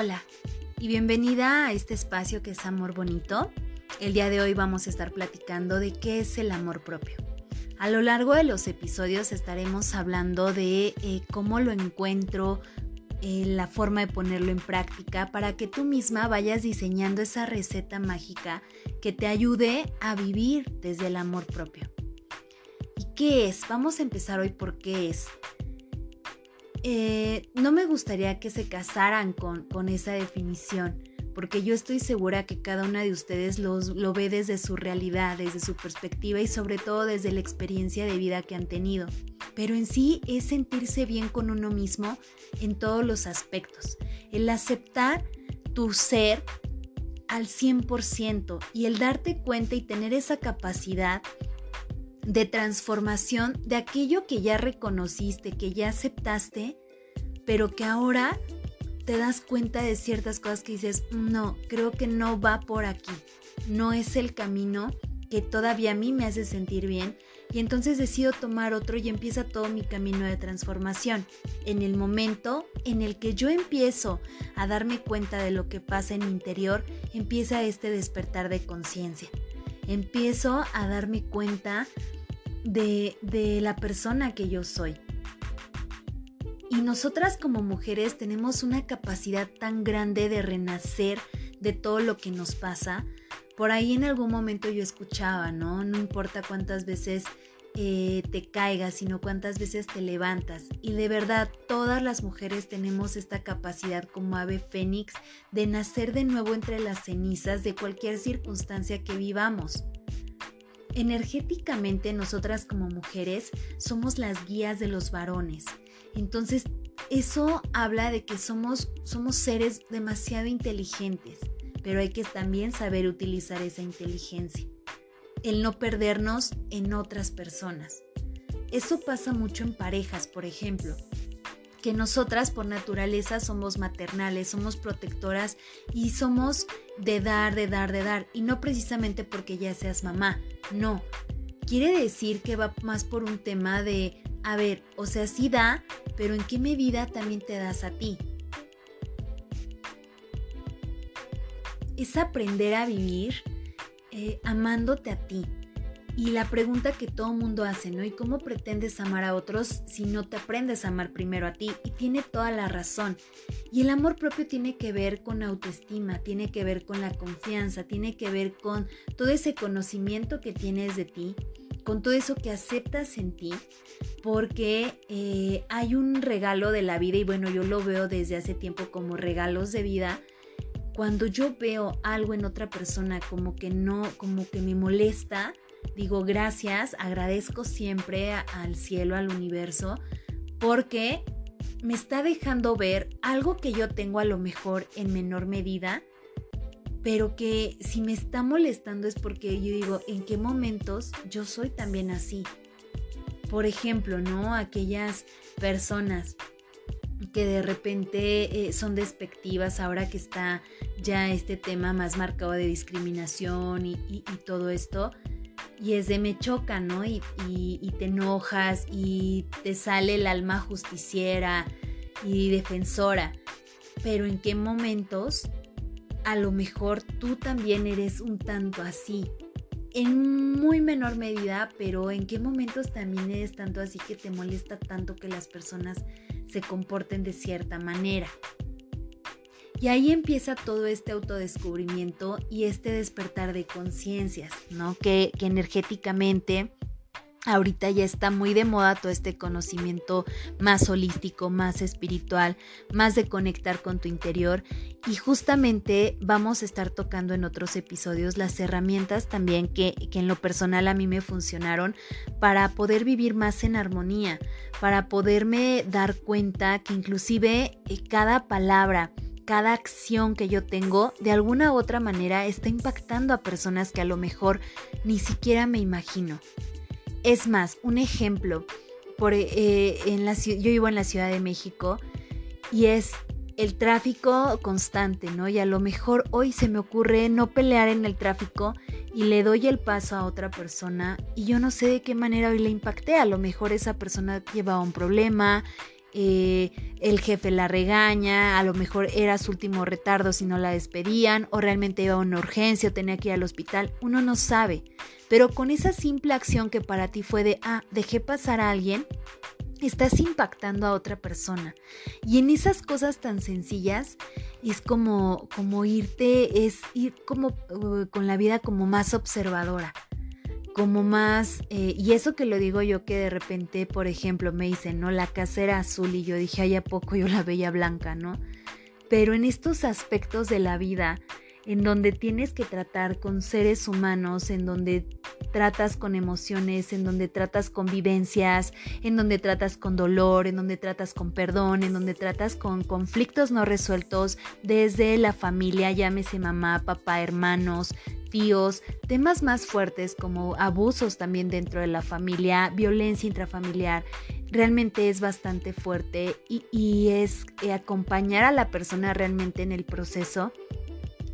Hola y bienvenida a este espacio que es Amor Bonito. El día de hoy vamos a estar platicando de qué es el amor propio. A lo largo de los episodios estaremos hablando de eh, cómo lo encuentro, eh, la forma de ponerlo en práctica para que tú misma vayas diseñando esa receta mágica que te ayude a vivir desde el amor propio. ¿Y qué es? Vamos a empezar hoy por qué es. Eh, no me gustaría que se casaran con, con, esa definición, porque yo estoy segura que cada una de ustedes lo ve desde su realidad, desde su perspectiva y sobre todo desde la experiencia de vida que han tenido. Pero en sí es sentirse bien con uno mismo en todos los aspectos, el aceptar tu ser al 100% y el darte cuenta y tener esa capacidad de transformación de aquello que ya reconociste, que ya aceptaste, pero que ahora te das cuenta de ciertas cosas que dices, no, creo que no va por aquí, no es el camino que todavía a mí me hace sentir bien y entonces decido tomar otro y empieza todo mi camino de transformación. En el momento en el que yo empiezo a darme cuenta de lo que pasa en mi interior, empieza este despertar de conciencia. Empiezo a darme cuenta de, la persona que yo soy. Y nosotras como mujeres tenemos una capacidad tan grande de renacer de todo lo que nos pasa. Por ahí en algún momento yo escuchaba, ¿no? No importa cuántas veces eh, te caigas, sino cuántas veces te levantas. Y de verdad, todas las mujeres tenemos esta capacidad como ave fénix de nacer de nuevo entre las cenizas de cualquier circunstancia que vivamos. Energéticamente nosotras como mujeres somos las guías de los varones. Entonces eso habla de que somos, somos seres demasiado inteligentes, pero hay que también saber utilizar esa inteligencia. El no perdernos en otras personas. Eso pasa mucho en parejas, por ejemplo que nosotras por naturaleza somos maternales, somos protectoras y somos de dar, de dar, de dar. Y no precisamente porque ya seas mamá, no. Quiere decir que va más por un tema de, a ver, o sea, sí da, pero ¿en qué medida también te das a ti? Es aprender a vivir eh, amándote a ti, y la pregunta que todo mundo hace, ¿no? ¿Y cómo pretendes amar a otros si no te aprendes a amar primero a ti? Y tiene toda la razón. Y el amor propio tiene que ver con autoestima, tiene que ver con la confianza, tiene que ver con todo ese conocimiento que tienes de ti, con todo eso que aceptas en ti, porque eh, hay un regalo de la vida y bueno, yo lo veo desde hace tiempo como regalos de vida. Cuando yo veo algo en otra persona como que no, como que me molesta, digo gracias, agradezco siempre al cielo, al universo, porque me está dejando ver algo que yo tengo a lo mejor en menor medida, pero que si me está molestando es porque yo digo, ¿en qué momentos yo soy también así? Por ejemplo, ¿no? Aquellas personas que de repente eh, son despectivas ahora que está ya este tema más marcado de discriminación y todo esto y es de me choca, ¿no? Y, te enojas y te sale el alma justiciera y defensora. Pero en qué momentos a lo mejor tú también eres un tanto así. En muy menor medida, pero en qué momentos también eres tanto así que te molesta tanto que las personas se comporten de cierta manera. Y ahí empieza todo este autodescubrimiento y este despertar de conciencias, ¿no? Que, que energéticamente Ahorita ya está muy de moda todo este conocimiento más holístico, más espiritual, más de conectar con tu interior y justamente vamos a estar tocando en otros episodios las herramientas también que, que, en lo personal a mí me funcionaron para poder vivir más en armonía, para poderme dar cuenta que inclusive eh, cada palabra, cada acción que yo tengo de alguna u otra manera está impactando a personas que a lo mejor ni siquiera me imagino. Es más, un ejemplo, por, eh, en la, yo vivo en la Ciudad de México y es el tráfico constante, ¿no? Y a lo mejor hoy se me ocurre no pelear en el tráfico y le doy el paso a otra persona y yo no sé de qué manera hoy le impacté. A lo mejor esa persona llevaba un problema, eh, el jefe la regaña, a lo mejor era su último retardo si no la despedían, o realmente iba a una urgencia o tenía que ir al hospital, uno no sabe. Pero con esa simple acción que para ti fue de, ah, dejé pasar a alguien, estás impactando a otra persona. Y en esas cosas tan sencillas es como, como irte, es ir como uh, con la vida como más observadora, como más, eh, y eso que lo digo yo que de repente, por ejemplo, me dicen, ¿no? La casa era azul y yo dije, ay, ¿a poco yo la veía blanca, ¿no? Pero en estos aspectos de la vida, en donde tienes que tratar con seres humanos, en donde tratas con emociones, en donde tratas con vivencias, en donde tratas con dolor, en donde tratas con perdón, en donde tratas con conflictos no resueltos desde la familia, llámese mamá, papá, hermanos, tíos, temas más fuertes como abusos también dentro de la familia, violencia intrafamiliar, realmente es bastante fuerte y, es eh, acompañar a la persona realmente en el proceso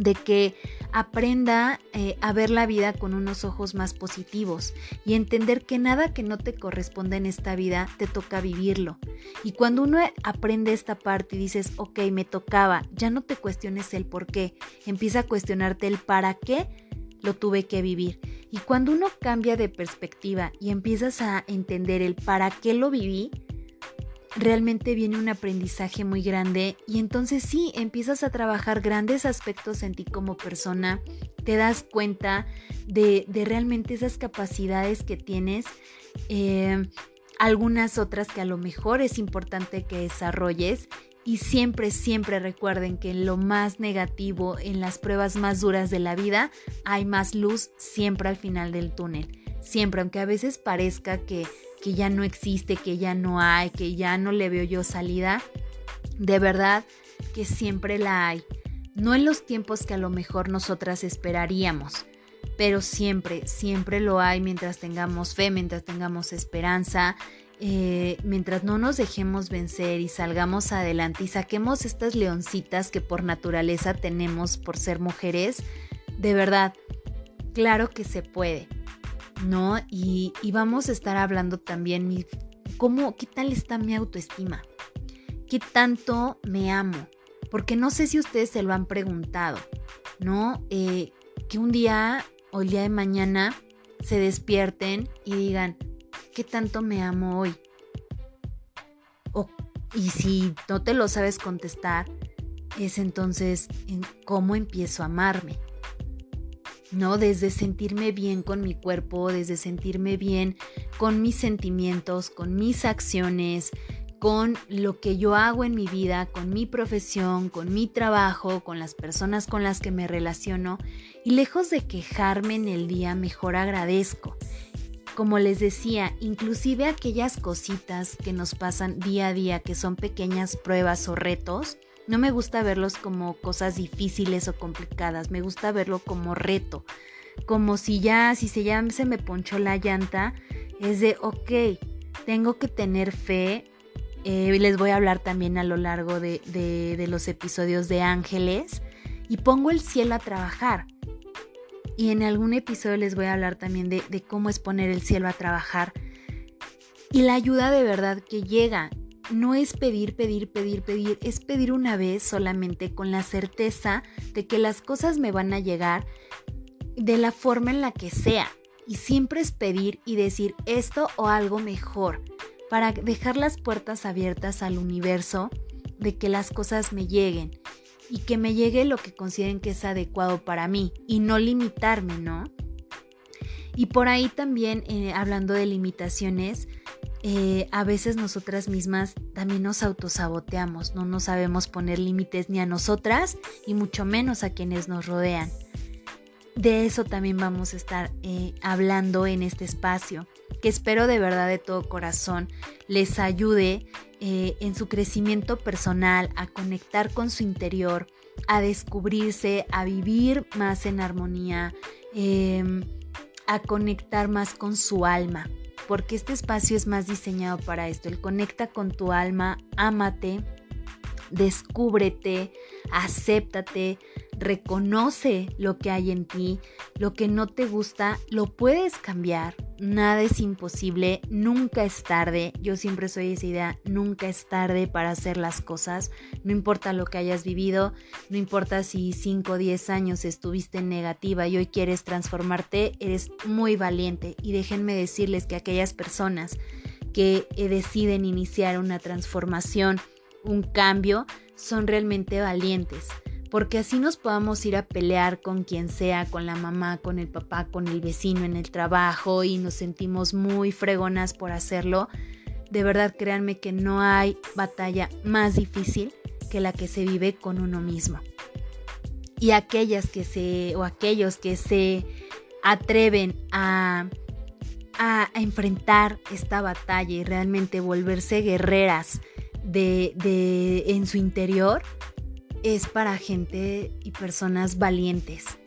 de que aprenda eh, a ver la vida con unos ojos más positivos y entender que nada que no te corresponde en esta vida te toca vivirlo. Y cuando uno aprende esta parte y dices, ok, me tocaba, ya no te cuestiones el por qué, empieza a cuestionarte el para qué lo tuve que vivir. Y cuando uno cambia de perspectiva y empiezas a entender el para qué lo viví, realmente viene un aprendizaje muy grande y entonces sí, empiezas a trabajar grandes aspectos en ti como persona, te das cuenta de, realmente esas capacidades que tienes, eh, algunas otras que a lo mejor es importante que desarrolles y siempre, siempre recuerden que en lo más negativo, en las pruebas más duras de la vida, hay más luz siempre al final del túnel. Siempre, aunque a veces parezca que que ya no existe, que ya no hay, que ya no le veo yo salida, de verdad que siempre la hay. No en los tiempos que a lo mejor nosotras esperaríamos, pero siempre, siempre lo hay mientras tengamos fe, mientras tengamos esperanza, eh, mientras no nos dejemos vencer y salgamos adelante y saquemos estas leoncitas que por naturaleza tenemos por ser mujeres, de verdad, claro que se puede. ¿No? Y, vamos a estar hablando también mi, cómo, qué tal está mi autoestima, qué tanto me amo, porque no sé si ustedes se lo han preguntado, ¿no? Eh, que un día o el día de mañana se despierten y digan, ¿qué tanto me amo hoy? y si no te lo sabes contestar, es entonces cómo empiezo a amarme. ¿No? Desde sentirme bien con mi cuerpo, desde sentirme bien con mis sentimientos, con mis acciones, con lo que yo hago en mi vida, con mi profesión, con mi trabajo, con las personas con las que me relaciono y lejos de quejarme en el día, mejor agradezco. Como les decía, inclusive aquellas cositas que nos pasan día a día, que son pequeñas pruebas o retos, no me gusta verlos como cosas difíciles o complicadas, me gusta verlo como reto, como si ya, si se ya se me ponchó la llanta, es de, ok, tengo que tener fe. Eh, les voy a hablar también a lo largo de, de, los episodios de ángeles y pongo el cielo a trabajar. Y en algún episodio les voy a hablar también de, de cómo es poner el cielo a trabajar. Y la ayuda de verdad que llega no es pedir, pedir, pedir, pedir, es pedir una vez solamente con la certeza de que las cosas me van a llegar de la forma en la que sea. Y siempre es pedir y decir esto o algo mejor para dejar las puertas abiertas al universo de que las cosas me lleguen y que me llegue lo que consideren que es adecuado para mí y no limitarme, ¿no? Y por ahí también, eh, hablando de limitaciones, eh, a veces nosotras mismas también nos autosaboteamos, no nos sabemos poner límites ni a nosotras y mucho menos a quienes nos rodean. De eso también vamos a estar eh, hablando en este espacio, que espero de verdad de todo corazón les ayude eh, en su crecimiento personal, a conectar con su interior, a descubrirse, a vivir más en armonía, em, a conectar más con su alma porque este espacio es más diseñado para esto. El conecta con tu alma, ámate, descúbrete, acéptate, reconoce lo que hay en ti, lo que no te gusta, lo puedes cambiar, nada es imposible, nunca es tarde, yo siempre soy esa idea, nunca es tarde para hacer las cosas, no importa lo que hayas vivido, no importa si 5 o 10 años estuviste negativa y hoy quieres transformarte, eres muy valiente. Y déjenme decirles que aquellas personas que eh, deciden iniciar una transformación, un cambio, son realmente valientes porque así nos podamos ir a pelear con quien sea, con la mamá, con el papá, con el vecino en el trabajo y nos sentimos muy fregonas por hacerlo. De verdad, créanme que no hay batalla más difícil que la que se vive con uno mismo. Y aquellas que se, o aquellos que se atreven a, a, enfrentar esta batalla y realmente volverse guerreras de, de, en su interior, es para gente y personas valientes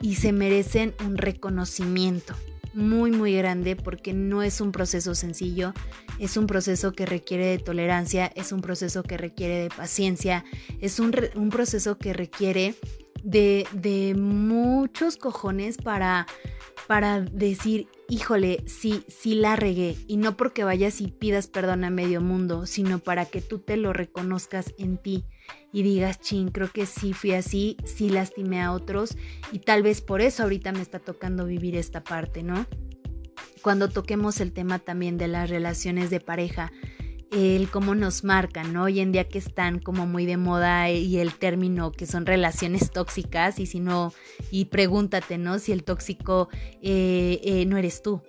y se merecen un reconocimiento muy muy grande porque no es un proceso sencillo, es un proceso que requiere de tolerancia, es un proceso que requiere de paciencia, es un, un proceso que requiere de, de muchos cojones para, para decir, híjole, sí, sí la regué. Y no porque vayas y pidas perdón a medio mundo, sino para que tú te lo reconozcas en ti y digas, chin, creo que sí fui así, sí lastimé a otros y tal vez por eso ahorita me está tocando vivir esta parte, ¿no? Cuando toquemos el tema también de las relaciones de pareja, el cómo nos marcan, ¿no? Hoy en día que están como muy de moda y el término que son relaciones tóxicas y si no, y pregúntate, ¿no? Si el tóxico eh, eh, no eres tú.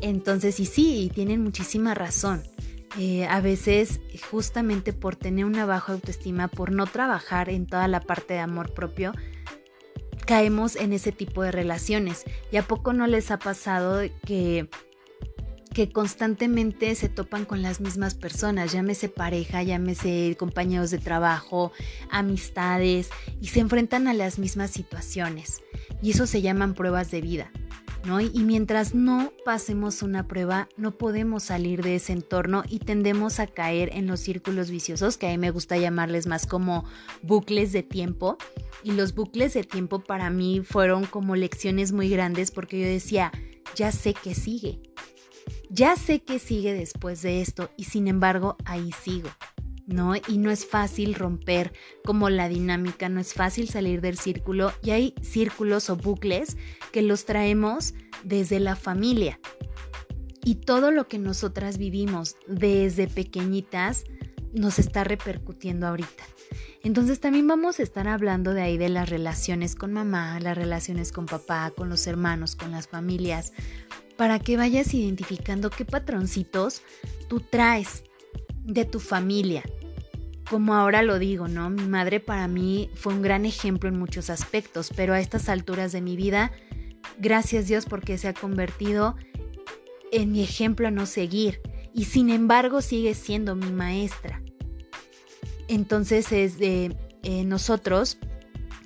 Entonces, y sí, tienen muchísima razón. Eh, a veces justamente por tener una baja autoestima, por no trabajar en toda la parte de amor propio, caemos en ese tipo de relaciones. ¿Y a poco no les ha pasado que que constantemente se topan con las mismas personas, llámese pareja, llámese compañeros de trabajo, amistades, y se enfrentan a las mismas situaciones. Y eso se llaman pruebas de vida. Y mientras no pasemos una prueba, no podemos salir de ese entorno y tendemos a caer en los círculos viciosos, que a mí me gusta llamarles más como bucles de tiempo. Y los bucles de tiempo para mí fueron como lecciones muy grandes porque yo decía, ya sé que sigue, ya sé que sigue después de esto y sin embargo ahí sigo. ¿No? Y no es fácil romper como la dinámica, no es fácil salir del círculo y hay círculos o bucles que los traemos desde la familia. Y todo lo que nosotras vivimos desde pequeñitas nos está repercutiendo ahorita. Entonces también vamos a estar hablando de ahí de las relaciones con mamá, las relaciones con papá, con los hermanos, con las familias, para que vayas identificando qué patroncitos tú traes de tu familia. Como ahora lo digo, ¿no? Mi madre para mí fue un gran ejemplo en muchos aspectos, pero a estas alturas de mi vida, gracias Dios porque se ha convertido en mi ejemplo a no seguir y sin embargo sigue siendo mi maestra. Entonces es de eh, nosotros,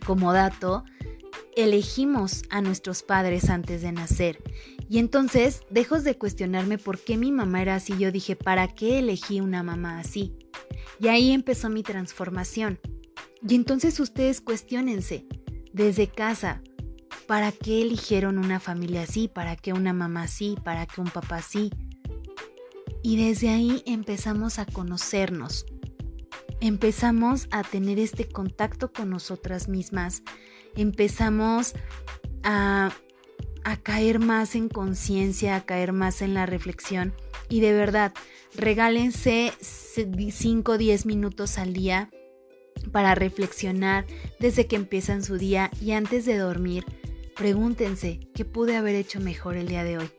como dato, elegimos a nuestros padres antes de nacer. Y entonces dejo de cuestionarme por qué mi mamá era así. Yo dije, ¿para qué elegí una mamá así? Y ahí empezó mi transformación. Y entonces ustedes cuestionense desde casa, ¿para qué eligieron una familia así? ¿Para qué una mamá así? ¿Para qué un papá así? Y desde ahí empezamos a conocernos. Empezamos a tener este contacto con nosotras mismas empezamos a, caer más en conciencia, a caer más en la reflexión. Y de verdad, regálense 5 o 10 minutos al día para reflexionar desde que empiezan su día y antes de dormir, pregúntense qué pude haber hecho mejor el día de hoy.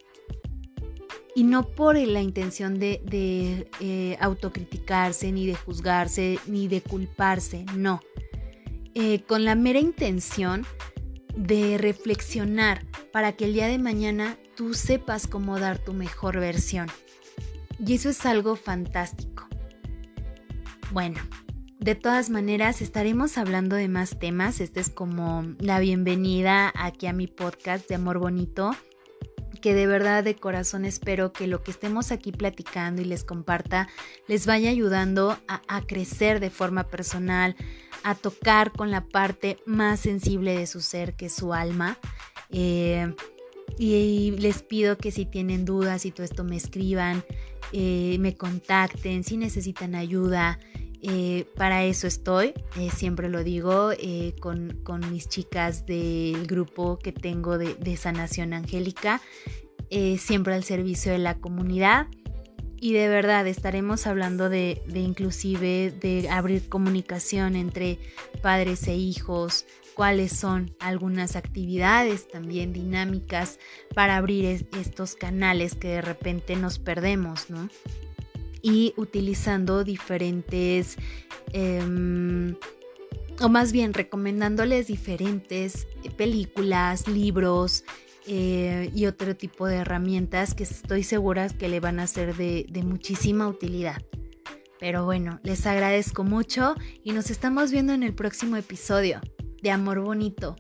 Y no por la intención de, eh, autocriticarse, ni de juzgarse, ni de culparse, no. Eh, con la mera intención de reflexionar para que el día de mañana tú sepas cómo dar tu mejor versión. Y eso es algo fantástico. Bueno, de todas maneras estaremos hablando de más temas. Esta es como la bienvenida aquí a mi podcast de Amor Bonito que de verdad de corazón espero que lo que estemos aquí platicando y les comparta les vaya ayudando a, crecer de forma personal, a tocar con la parte más sensible de su ser, que es su alma. Eh, y les pido que si tienen dudas y todo esto me escriban, eh, me contacten, si necesitan ayuda. Eh, para eso estoy, siempre lo digo, con, mis chicas del grupo que tengo de, Sanación Angélica, siempre al servicio de la comunidad. Y de verdad estaremos hablando de, de inclusive de abrir comunicación entre padres e hijos, cuáles son algunas actividades también dinámicas para abrir estos canales que de repente nos perdemos, ¿no? Y utilizando diferentes, em, o más bien recomendándoles diferentes películas, libros, eh, y otro tipo de herramientas que estoy segura que le van a ser de muchísima utilidad. Pero bueno, les agradezco mucho y nos estamos viendo en el próximo episodio de amor bonito.